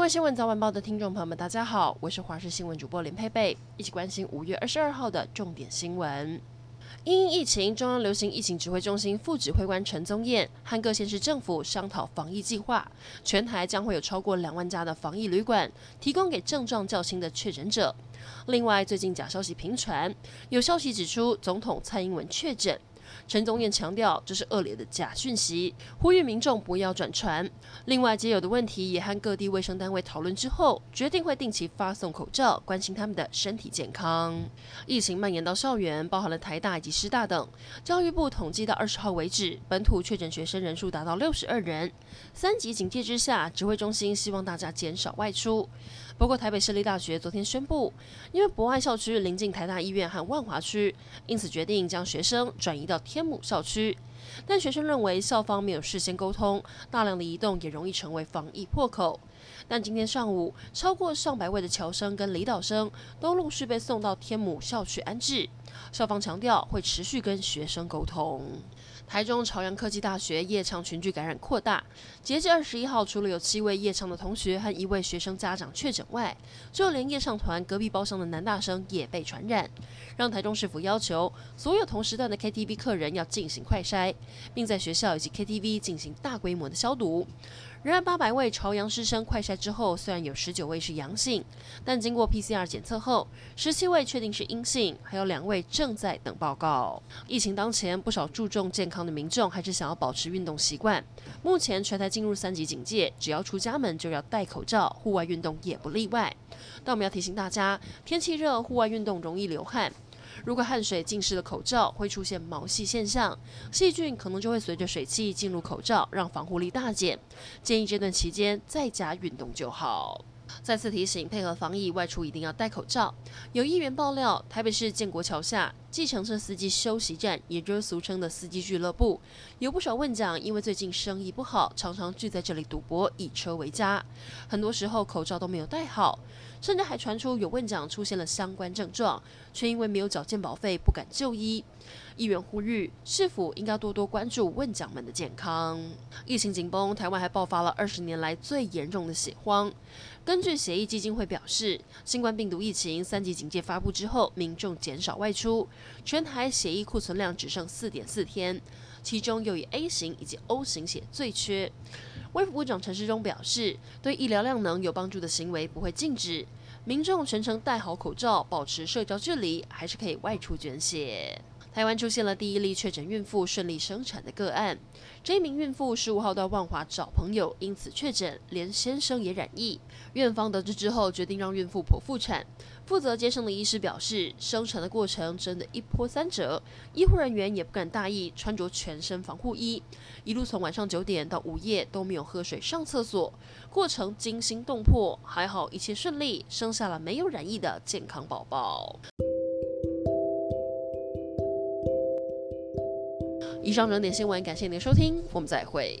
各位新闻早晚报的听众朋友们，大家好，我是华视新闻主播林佩佩，一起关心五月二十二号的重点新闻。因疫情，中央流行疫情指挥中心副指挥官陈宗彦和各县市政府商讨防疫计划，全台将会有超过两万家的防疫旅馆提供给症状较轻的确诊者。另外，最近假消息频传，有消息指出总统蔡英文确诊。陈宗彦强调，这是恶劣的假讯息，呼吁民众不要转传。另外，街友的问题也和各地卫生单位讨论之后，决定会定期发送口罩，关心他们的身体健康。疫情蔓延到校园，包含了台大以及师大等。教育部统计到二十号为止，本土确诊学生人数达到六十二人。三级警戒之下，指挥中心希望大家减少外出。不过，台北市立大学昨天宣布，因为博爱校区临近台大医院和万华区，因此决定将学生转移到天母校区。但学生认为校方没有事先沟通，大量的移动也容易成为防疫破口。但今天上午，超过上百位的侨生跟离岛生都陆续被送到天母校区安置。校方强调会持续跟学生沟通。台中朝阳科技大学夜唱群聚感染扩大，截至二十一号，除了有七位夜唱的同学和一位学生家长确诊外，就连夜唱团隔壁包厢的男大生也被传染，让台中市府要求所有同时段的 KTV 客人要进行快筛，并在学校以及 KTV 进行大规模的消毒。仍然，八百位朝阳师生快筛之后，虽然有十九位是阳性，但经过 PCR 检测后，十七位确定是阴性，还有两位正在等报告。疫情当前，不少注重健康的民众还是想要保持运动习惯。目前全台进入三级警戒，只要出家门就要戴口罩，户外运动也不例外。但我们要提醒大家，天气热，户外运动容易流汗。如果汗水浸湿了口罩，会出现毛细现象，细菌可能就会随着水汽进入口罩，让防护力大减。建议这段期间在家运动就好。再次提醒，配合防疫，外出一定要戴口罩。有议员爆料，台北市建国桥下计程车司机休息站，也就是俗称的司机俱乐部，有不少运将，因为最近生意不好，常常聚在这里赌博，以车为家。很多时候口罩都没有戴好，甚至还传出有运将出现了相关症状，却因为没有缴健保费，不敢就医。议员呼吁，市府应该多多关注运将们的健康。疫情紧绷，台湾还爆发了二十年来最严重的血荒。根据血疫基金会表示，新冠病毒疫情三级警戒发布之后，民众减少外出，全台血液库存量只剩四点四天，其中又以 A 型以及 O 型血最缺。卫福部长陈时中表示，对医疗量能有帮助的行为不会禁止，民众全程戴好口罩，保持社交距离，还是可以外出捐血。台湾出现了第一例确诊孕妇顺利生产的个案。这一名孕妇十五号到万华找朋友，因此确诊，连先生也染疫。院方得知之后，决定让孕妇剖腹产。负责接生的医师表示，生产的过程真的一波三折，医护人员也不敢大意，穿着全身防护衣，一路从晚上九点到午夜都没有喝水、上厕所，过程惊心动魄。还好一切顺利，生生下了没有染疫的健康宝宝。以上整点新闻，感谢您的收听，我们再会。